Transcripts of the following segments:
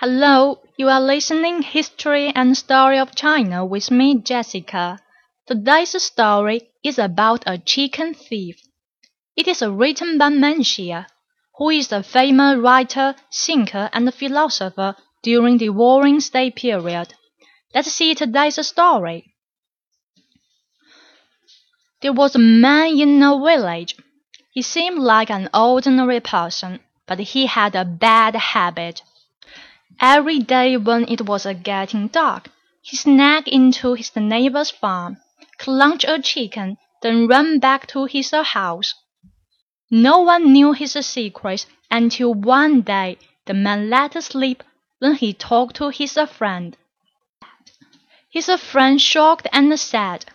Hello, you are listening History and Story of China with me, Jessica. Today's story is about a chicken thief. It is written by Meng Xie, who is a famous writer, thinker, and philosopher during the Warring State period. Let's see today's story. There was a man in a village. He seemed like an ordinary person, but he had a bad habit. Every day when it was getting dark, he snuck into his neighbor's farm, clutched a chicken, then ran back to his house. No one knew his secret until one day the man let slip when he talked to his friend. His friend shocked and said,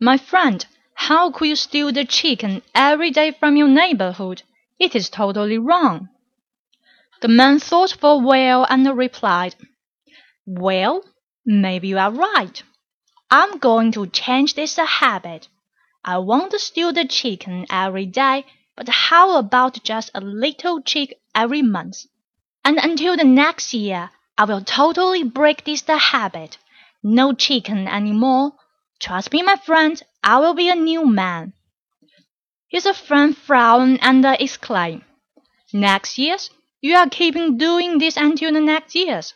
My friend, how could you steal the chicken every day from your neighborhood? It is totally wrong. The man thought for a while and replied, Well, maybe you are right. I'm going to change this habit. I won't steal the chicken every day, but how about just a little chick every month? And until the next year, I will totally break this habit. No chicken anymore. Trust me, my friend, I will be a new man. His friend frowned and exclaimed, Next year's you are keeping doing this until the next years.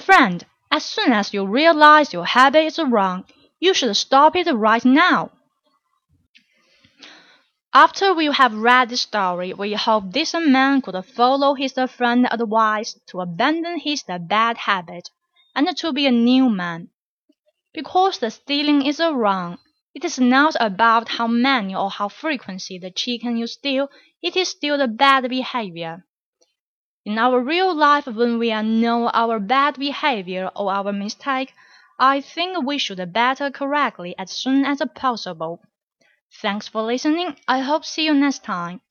Friend, as soon as you realize your habit is wrong, you should stop it right now. After we have read the story, we hope this man could follow his friend's advice to abandon his bad habit and to be a new man. Because the stealing is wrong, it is not about how many or how frequently the chicken you steal, it is still the bad behavior. In our real life when we know our bad behavior or our mistake, I think we should better correctly as soon as possible. Thanks for listening. I hope see you next time.